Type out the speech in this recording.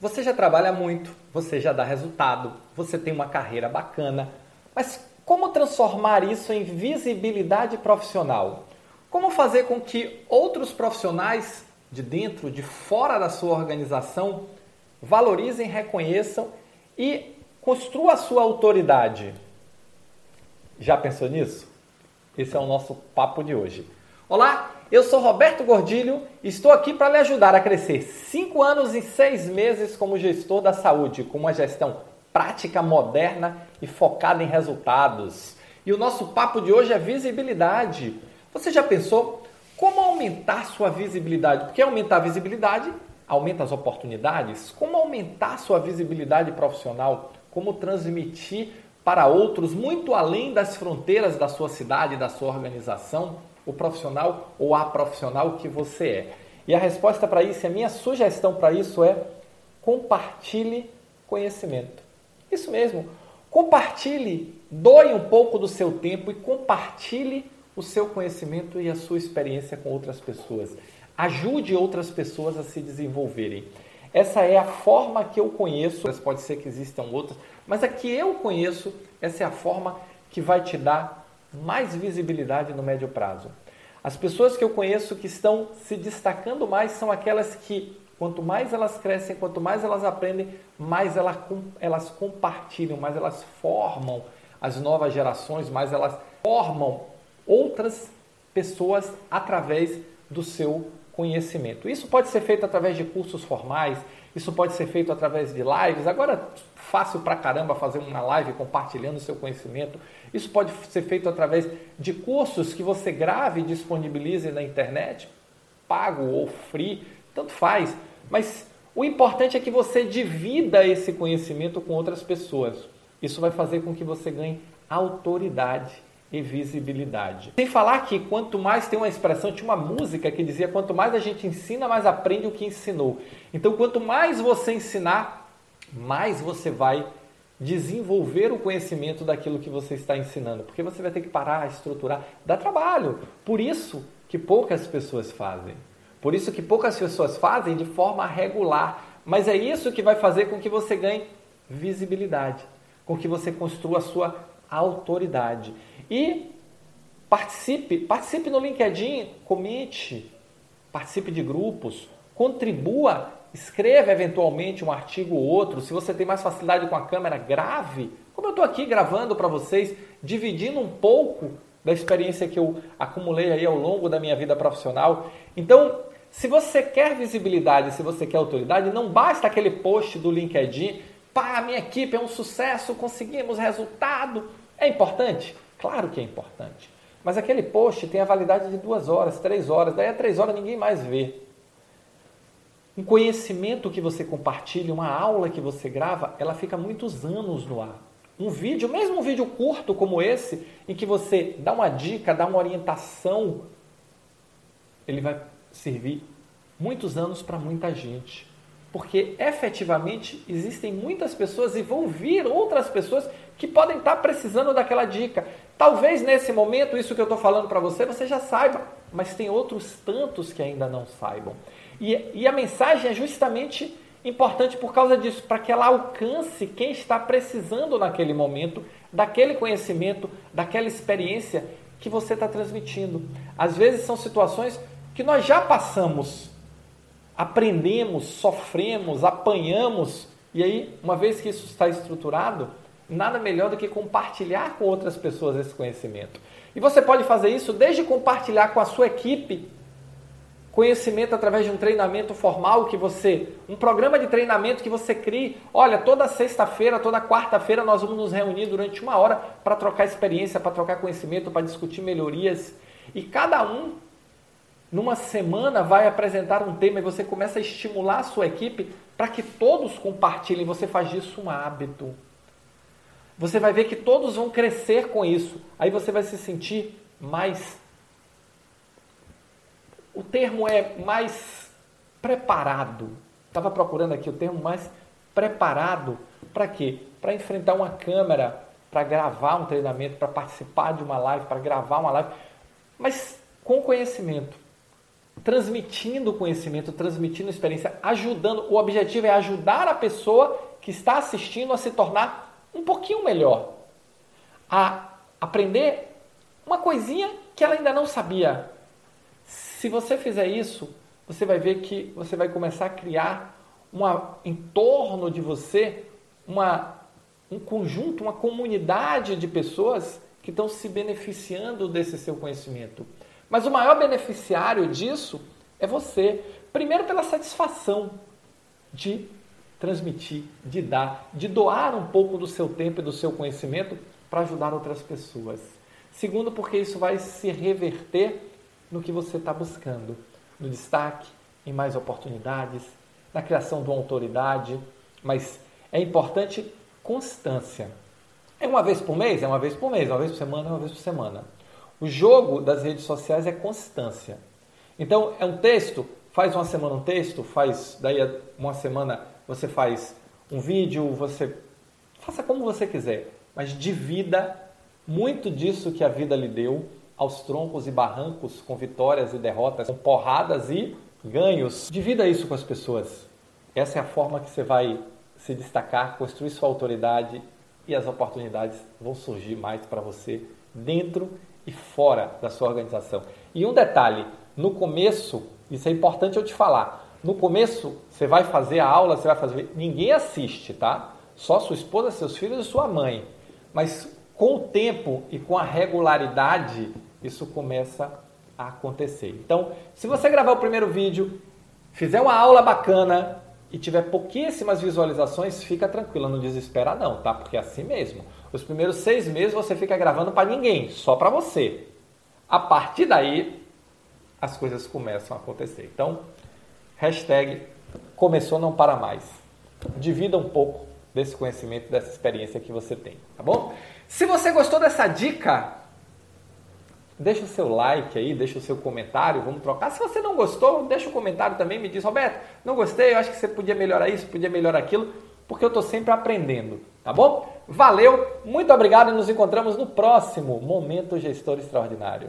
Você já trabalha muito, você já dá resultado, você tem uma carreira bacana, mas como transformar isso em visibilidade profissional? Como fazer com que outros profissionais de dentro, de fora da sua organização, valorizem, reconheçam e construam a sua autoridade? Já pensou nisso? Esse é o nosso papo de hoje. Olá, eu sou Roberto Gordilho e estou aqui para lhe ajudar a crescer 5 anos e 6 meses como gestor da saúde, com uma gestão prática, moderna e focada em resultados. E o nosso papo de hoje é visibilidade. Você já pensou como aumentar sua visibilidade? Porque aumentar a visibilidade aumenta as oportunidades. Como aumentar sua visibilidade profissional? Como transmitir para outros muito além das fronteiras da sua cidade, da sua organização? O profissional ou a profissional que você é? E a resposta para isso, a minha sugestão para isso é compartilhe conhecimento. Isso mesmo, compartilhe, doe um pouco do seu tempo e compartilhe o seu conhecimento e a sua experiência com outras pessoas. Ajude outras pessoas a se desenvolverem. Essa é a forma que eu conheço, pode ser que existam outras, mas a que eu conheço, essa é a forma que vai te dar mais visibilidade no médio prazo. As pessoas que eu conheço que estão se destacando mais são aquelas que, quanto mais elas crescem, quanto mais elas aprendem, mais elas compartilham, mais elas formam as novas gerações, mais elas formam outras pessoas através do seu conhecimento. Isso pode ser feito através de cursos formais, isso pode ser feito através de lives. Agora, fácil pra caramba fazer uma live compartilhando o seu conhecimento. Isso pode ser feito através de cursos que você grave e disponibilize na internet, pago ou free, tanto faz. Mas o importante é que você divida esse conhecimento com outras pessoas. Isso vai fazer com que você ganhe autoridade e visibilidade. Sem falar que quanto mais tem uma expressão, tinha uma música que dizia quanto mais a gente ensina, mais aprende o que ensinou. Então, quanto mais você ensinar, mais você vai desenvolver o conhecimento daquilo que você está ensinando, porque você vai ter que parar, estruturar, dá trabalho. Por isso que poucas pessoas fazem. Por isso que poucas pessoas fazem de forma regular. Mas é isso que vai fazer com que você ganhe visibilidade, com que você construa a sua autoridade. E participe, participe no LinkedIn, comente, participe de grupos, contribua, escreva eventualmente um artigo ou outro. Se você tem mais facilidade com a câmera, grave. Como eu estou aqui gravando para vocês, dividindo um pouco da experiência que eu acumulei aí ao longo da minha vida profissional. Então, se você quer visibilidade, se você quer autoridade, não basta aquele post do LinkedIn, pá, minha equipe é um sucesso, conseguimos resultado. É importante? Claro que é importante. Mas aquele post tem a validade de duas horas, três horas, daí a três horas ninguém mais vê. Um conhecimento que você compartilha, uma aula que você grava, ela fica muitos anos no ar. Um vídeo, mesmo um vídeo curto como esse, em que você dá uma dica, dá uma orientação, ele vai servir muitos anos para muita gente porque efetivamente existem muitas pessoas e vão vir outras pessoas que podem estar precisando daquela dica. Talvez nesse momento, isso que eu estou falando para você, você já saiba, mas tem outros tantos que ainda não saibam. E, e a mensagem é justamente importante por causa disso, para que ela alcance quem está precisando naquele momento daquele conhecimento, daquela experiência que você está transmitindo. Às vezes são situações que nós já passamos aprendemos, sofremos, apanhamos, e aí, uma vez que isso está estruturado, nada melhor do que compartilhar com outras pessoas esse conhecimento. E você pode fazer isso desde compartilhar com a sua equipe conhecimento através de um treinamento formal que você, um programa de treinamento que você crie. Olha, toda sexta-feira, toda quarta-feira nós vamos nos reunir durante uma hora para trocar experiência, para trocar conhecimento, para discutir melhorias. E cada um numa semana vai apresentar um tema e você começa a estimular a sua equipe para que todos compartilhem, você faz disso um hábito. Você vai ver que todos vão crescer com isso. Aí você vai se sentir mais. O termo é mais preparado. Estava procurando aqui o termo mais preparado para quê? Para enfrentar uma câmera, para gravar um treinamento, para participar de uma live, para gravar uma live, mas com conhecimento. Transmitindo conhecimento, transmitindo experiência, ajudando. O objetivo é ajudar a pessoa que está assistindo a se tornar um pouquinho melhor, a aprender uma coisinha que ela ainda não sabia. Se você fizer isso, você vai ver que você vai começar a criar uma, em torno de você uma, um conjunto, uma comunidade de pessoas que estão se beneficiando desse seu conhecimento. Mas o maior beneficiário disso é você. Primeiro, pela satisfação de transmitir, de dar, de doar um pouco do seu tempo e do seu conhecimento para ajudar outras pessoas. Segundo, porque isso vai se reverter no que você está buscando, no destaque, em mais oportunidades, na criação de uma autoridade. Mas é importante constância. É uma vez por mês? É uma vez por mês, uma vez por semana, é uma vez por semana. O jogo das redes sociais é constância. Então, é um texto, faz uma semana um texto, faz daí uma semana você faz um vídeo, você faça como você quiser, mas divida muito disso que a vida lhe deu aos troncos e barrancos, com vitórias e derrotas, com porradas e ganhos. Divida isso com as pessoas. Essa é a forma que você vai se destacar, construir sua autoridade e as oportunidades vão surgir mais para você dentro e fora da sua organização. E um detalhe, no começo, isso é importante eu te falar. No começo, você vai fazer a aula, você vai fazer, ninguém assiste, tá? Só sua esposa, seus filhos e sua mãe. Mas com o tempo e com a regularidade, isso começa a acontecer. Então, se você gravar o primeiro vídeo, fizer uma aula bacana e tiver pouquíssimas visualizações, fica tranquilo, não desespera não, tá? Porque é assim mesmo. Os primeiros seis meses você fica gravando para ninguém, só para você. A partir daí, as coisas começam a acontecer. Então, hashtag começou não para mais. Divida um pouco desse conhecimento, dessa experiência que você tem, tá bom? Se você gostou dessa dica, deixa o seu like aí, deixa o seu comentário, vamos trocar. Se você não gostou, deixa o comentário também, me diz, Roberto, não gostei, eu acho que você podia melhorar isso, podia melhorar aquilo, porque eu estou sempre aprendendo, tá bom? Valeu, muito obrigado e nos encontramos no próximo Momento Gestor Extraordinário.